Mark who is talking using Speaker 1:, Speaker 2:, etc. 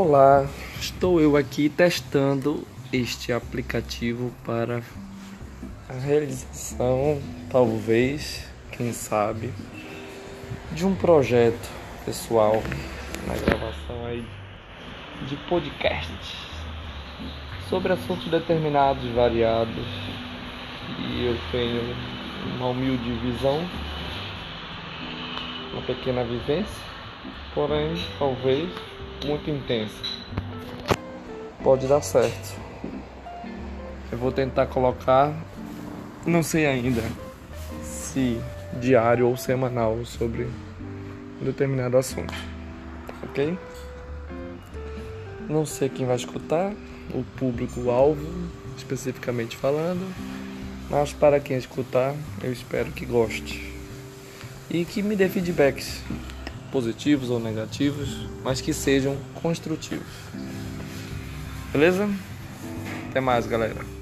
Speaker 1: Olá, estou eu aqui testando este aplicativo para a realização, talvez, quem sabe, de um projeto pessoal na gravação aí de podcasts sobre assuntos determinados, variados. E eu tenho uma humilde visão, uma pequena vivência, porém, talvez muito intensa. Pode dar certo. Eu vou tentar colocar, não sei ainda se diário ou semanal sobre um determinado assunto. Ok? Não sei quem vai escutar, o público-alvo, especificamente falando, mas para quem escutar, eu espero que goste e que me dê feedbacks positivos ou negativos, mas que sejam construtivos. Beleza? Até mais, galera.